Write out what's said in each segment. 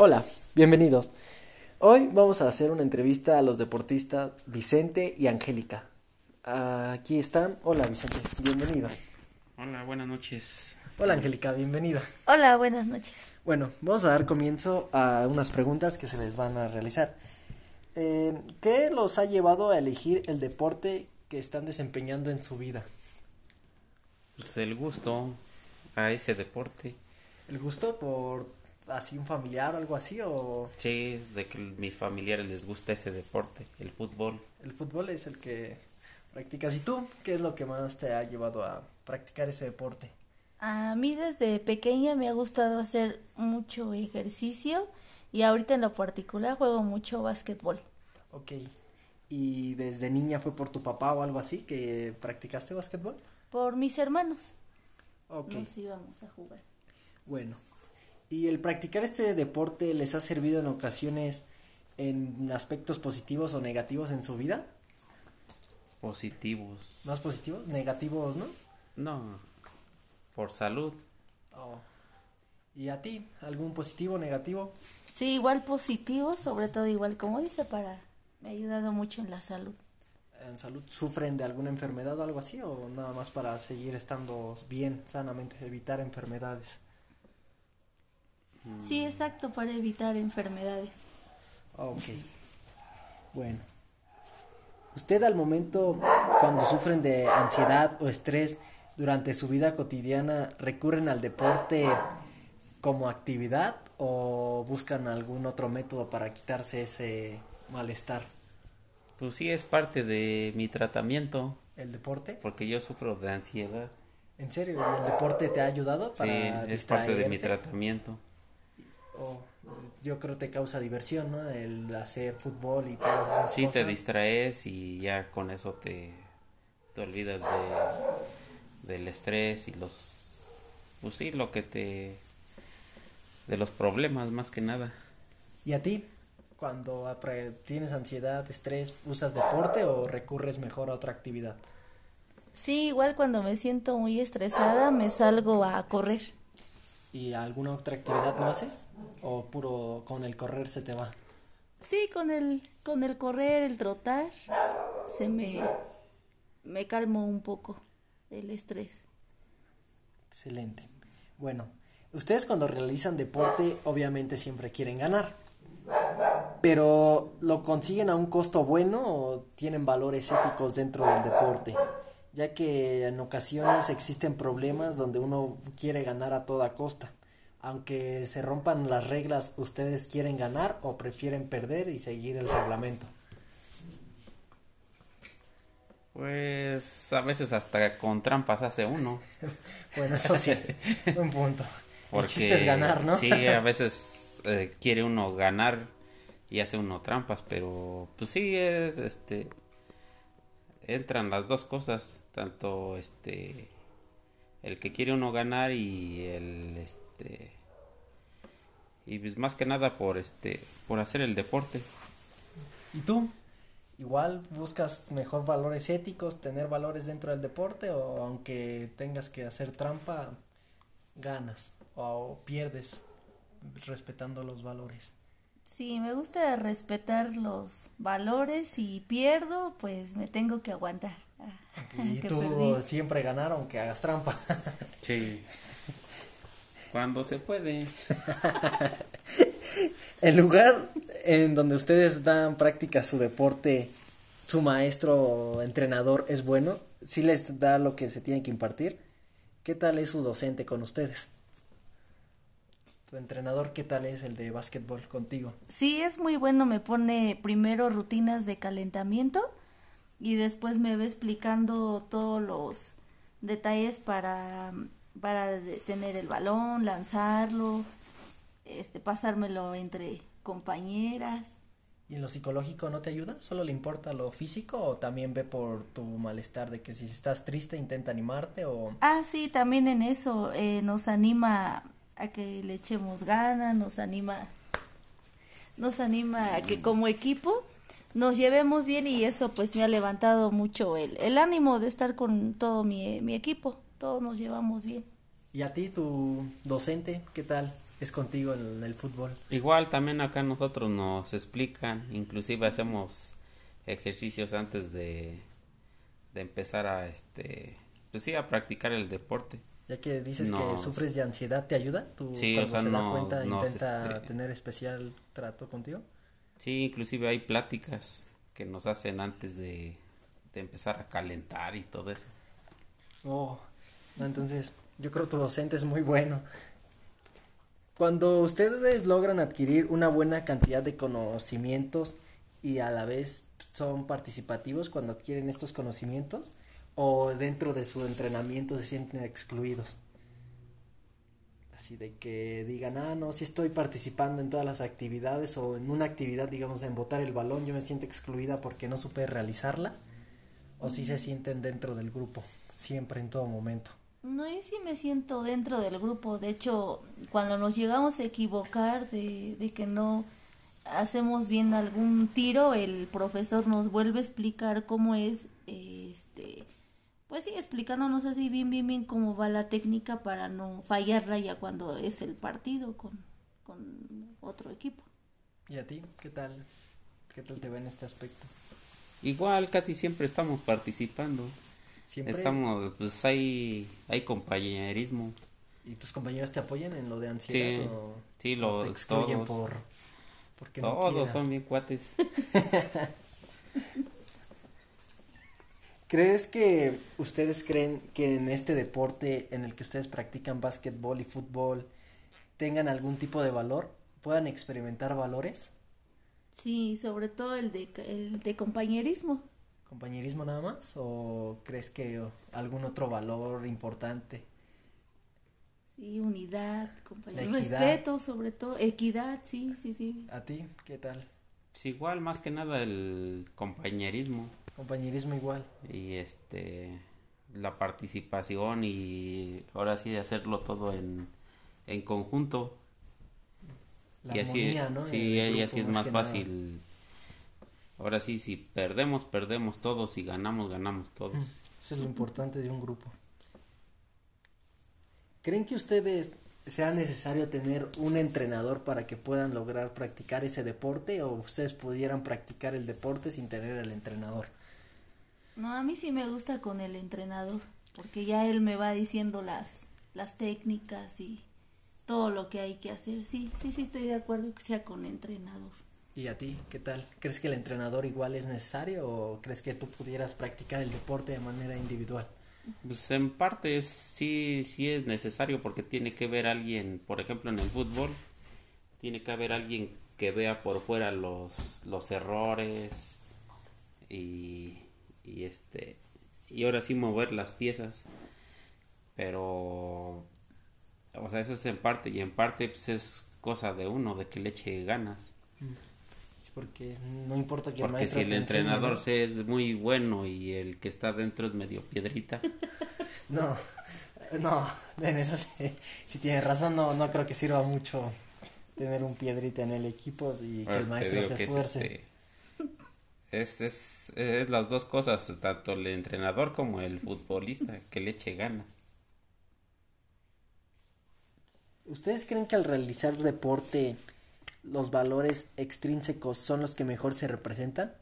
Hola, bienvenidos. Hoy vamos a hacer una entrevista a los deportistas Vicente y Angélica. Aquí están. Hola Vicente, bienvenido. Hola, buenas noches. Hola Angélica, bienvenida. Hola, buenas noches. Bueno, vamos a dar comienzo a unas preguntas que se les van a realizar. Eh, ¿Qué los ha llevado a elegir el deporte que están desempeñando en su vida? Pues el gusto a ese deporte. ¿El gusto por así un familiar o algo así o Sí, de que mis familiares les gusta ese deporte, el fútbol. el fútbol es el que practicas? ¿Y tú qué es lo que más te ha llevado a practicar ese deporte? A mí desde pequeña me ha gustado hacer mucho ejercicio y ahorita en lo particular juego mucho básquetbol. Ok. ¿Y desde niña fue por tu papá o algo así que practicaste básquetbol? Por mis hermanos Ok. nos íbamos a jugar. Bueno. ¿Y el practicar este deporte les ha servido en ocasiones en aspectos positivos o negativos en su vida? Positivos. ¿Más positivos? Negativos, ¿no? No, por salud. Oh. ¿Y a ti? ¿Algún positivo o negativo? Sí, igual positivo, sobre todo igual como dice para me ha ayudado mucho en la salud. ¿En salud sufren de alguna enfermedad o algo así? ¿O nada más para seguir estando bien, sanamente, evitar enfermedades? Sí, exacto, para evitar enfermedades. Ok. Bueno. ¿Usted al momento, cuando sufren de ansiedad o estrés durante su vida cotidiana, recurren al deporte como actividad o buscan algún otro método para quitarse ese malestar? Pues sí, es parte de mi tratamiento, ¿El deporte? porque yo sufro de ansiedad. ¿En serio? ¿Y el deporte te ha ayudado Sí, para es parte de mi tratamiento. O yo creo te causa diversión, ¿no? El hacer fútbol y todas esas Sí, te distraes y ya con eso te, te olvidas de, del estrés y los... Pues sí, lo que te... De los problemas más que nada. ¿Y a ti? Cuando tienes ansiedad, estrés, ¿usas deporte o recurres mejor a otra actividad? Sí, igual cuando me siento muy estresada me salgo a correr. ¿Y alguna otra actividad no haces? ¿O puro con el correr se te va? Sí, con el, con el correr, el trotar, se me, me calmo un poco el estrés. Excelente. Bueno, ustedes cuando realizan deporte obviamente siempre quieren ganar. Pero ¿lo consiguen a un costo bueno o tienen valores éticos dentro del deporte? Ya que en ocasiones existen problemas donde uno quiere ganar a toda costa. Aunque se rompan las reglas, ¿ustedes quieren ganar o prefieren perder y seguir el reglamento? Pues a veces hasta con trampas hace uno. Bueno, eso sí, un punto. El Porque chiste es ganar, ¿no? Sí, a veces eh, quiere uno ganar y hace uno trampas, pero pues sí es este entran las dos cosas, tanto este el que quiere uno ganar y el este y pues más que nada por este por hacer el deporte. ¿Y tú? Igual buscas mejor valores éticos, tener valores dentro del deporte o aunque tengas que hacer trampa, ganas o pierdes respetando los valores. Sí, me gusta respetar los valores y pierdo, pues me tengo que aguantar. Ah, Y que tú perdí. siempre ganar aunque hagas trampa. Sí. Cuando se puede. El lugar en donde ustedes dan práctica a su deporte, su maestro o entrenador es bueno, si les da lo que se tiene que impartir. ¿Qué tal es su docente con ustedes? Tu entrenador, ¿qué tal es el de básquetbol contigo? Sí, es muy bueno, me pone primero rutinas de calentamiento y después me va explicando todos los detalles para, para detener el balón, lanzarlo, este, pasármelo entre compañeras. ¿Y en lo psicológico no te ayuda? ¿Solo le importa lo físico o también ve por tu malestar de que si estás triste intenta animarte o... Ah, sí, también en eso eh, nos anima a que le echemos ganas, nos anima, nos anima a que como equipo nos llevemos bien y eso pues me ha levantado mucho el, el ánimo de estar con todo mi, mi equipo, todos nos llevamos bien. ¿Y a ti, tu docente, qué tal? es contigo en el fútbol. Igual también acá nosotros nos explican, inclusive hacemos ejercicios antes de, de empezar a este pues sí a practicar el deporte. Ya que dices que Nos- sufres de ansiedad, ¿te ayuda? ¿Tú Sí, cuando o sea, se da no- cuenta nos, intenta este- tener especial trato contigo? Sí, inclusive hay pláticas que nos hacen antes de, de empezar a calentar y todo eso. Oh, entonces yo creo que tu docente es muy bueno. Cuando ustedes logran adquirir una buena cantidad de conocimientos y a la vez son participativos cuando adquieren estos conocimientos o dentro de su entrenamiento se sienten excluidos. Así de que digan, ah, no, si estoy participando en todas las actividades o en una actividad, digamos, en botar el balón, yo me siento excluida porque no supe realizarla. O si se sienten dentro del grupo, siempre, en todo momento. No, yo sí me siento dentro del grupo. De hecho, cuando nos llegamos a equivocar de, de que no hacemos bien algún tiro, el profesor nos vuelve a explicar cómo es, este, pues sí, explicándonos así bien, bien, bien cómo va la técnica para no fallarla ya cuando es el partido con, con otro equipo. ¿Y a ti? ¿Qué tal? ¿Qué tal te va en este aspecto? Igual casi siempre estamos participando. Siempre. Estamos, pues hay, hay compañerismo. ¿Y tus compañeros te apoyan en lo de ansiedad? Sí, o, sí, o los- te excluyen todos. por. Porque Todos son bien cuates. ¿Crees que ustedes creen que en este deporte en el que ustedes practican básquetbol y fútbol tengan algún tipo de valor? ¿Puedan experimentar valores? Sí, sobre todo el de, el de compañerismo. ¿Compañerismo nada más? ¿O crees que algún otro valor importante? Sí, unidad, compañerismo, respeto, sobre todo, equidad, sí, sí, sí. ¿A ti? ¿Qué tal? Pues igual, más que nada el compañerismo Compañerismo igual. y este la participación y ahora sí hacerlo todo en, en conjunto. La y así, armonía, ¿no? sí, y así es más fácil. Ahora sí, si perdemos, perdemos todos, si ganamos, ganamos todos. Eso es lo importante de un grupo. ¿Creen que ustedes sea necesario tener un entrenador para que puedan lograr practicar ese deporte o ustedes pudieran practicar el deporte sin tener el entrenador? No, a mí sí me gusta con el entrenador, porque ya él me va diciendo las, las técnicas y todo lo que hay que hacer. Sí, sí, sí, estoy de acuerdo que sea con entrenador. ¿Y a ti qué tal? ¿Crees que el entrenador igual es necesario o crees que tú pudieras practicar el deporte de manera individual? Pues en parte es- sí, sí es necesario porque tiene que ver alguien, por ejemplo en el fútbol, tiene que haber alguien que vea por fuera los, los errores y, y este y ahora sí mover las piezas. Pero o sea, eso es en parte y en parte pues es cosa de uno, de que le eche ganas. Porque no importa que el Porque maestro si el enseñe, entrenador se es muy bueno y el que está dentro es medio piedrita, No, no, en eso sí, si tienes razón, no, no creo que sirva mucho tener un piedrita en el equipo y que Ahora el maestro se que es, esfuerce. este, es, es, es las dos cosas, tanto el entrenador como el futbolista, que le eche ganas. ¿Ustedes creen que al realizar deporte los valores extrínsecos son los que mejor se representan?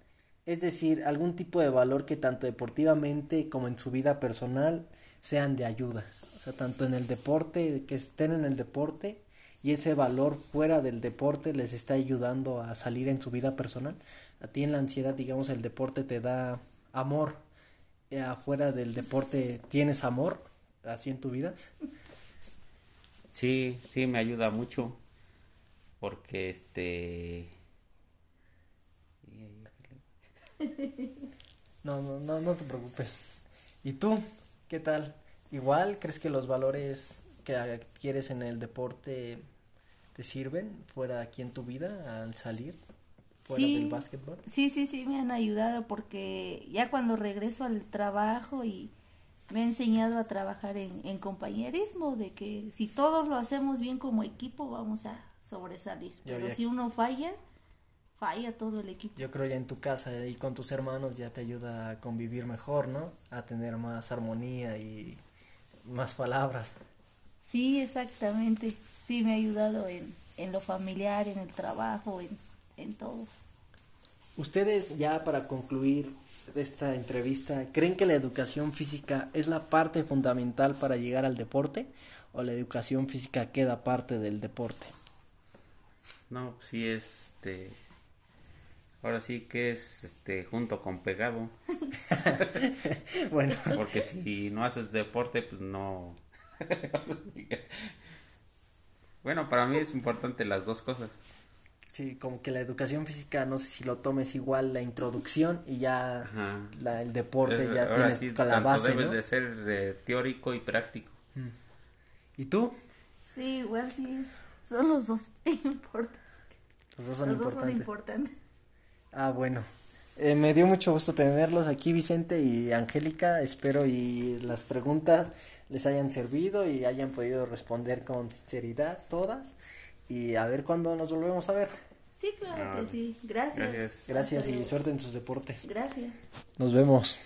Es decir, algún tipo de valor que tanto deportivamente como en su vida personal sean de ayuda. O sea, tanto en el deporte, que estén en el deporte y ese valor fuera del deporte les está ayudando a salir en su vida personal. A ti en la ansiedad, digamos, el deporte te da amor. Eh, afuera del deporte tienes amor, así en tu vida. Sí, sí, me ayuda mucho, porque este... No, no, no, no te preocupes. ¿Y tú? ¿Qué tal? ¿Igual crees que los valores que adquieres en el deporte te sirven fuera aquí en tu vida al salir? Fuera Sí. del básquetbol. Sí, sí, sí, me han ayudado porque ya cuando regreso al trabajo y me ha enseñado a trabajar en, en compañerismo, de que si todos lo hacemos bien como equipo vamos a sobresalir. Pero ya. si uno falla, falla todo el equipo. Yo creo ya en tu casa y con tus hermanos ya te ayuda a convivir mejor, ¿no? A tener más armonía y más palabras. Sí, exactamente. Sí, me ha ayudado en, en lo familiar, en el trabajo, en, en todo. Ustedes, ya para concluir esta entrevista, ¿creen que la educación física es la parte fundamental para llegar al deporte o la educación física queda parte del deporte? No, sí es este ahora sí que es este junto con pegado. bueno, porque si no haces deporte, pues no Bueno, para mí es importante las dos cosas. Sí, como que la educación física, no sé si lo tomes igual la introducción y ya la, el deporte ya tienes la base, debes de ser de teórico y práctico. Mm. ¿Y tú? Sí, igual sí, son los dos importantes. Los dos son, los Dos son importantes. Ah, bueno. Eh, me dio mucho gusto tenerlos aquí, Vicente y Angélica. Espero y las preguntas les hayan servido y hayan podido responder con sinceridad todas y a ver cuándo nos volvemos a ver. Sí, claro que ah, sí. Gracias. Gracias. Gracias y suerte en sus deportes. Gracias. Nos vemos.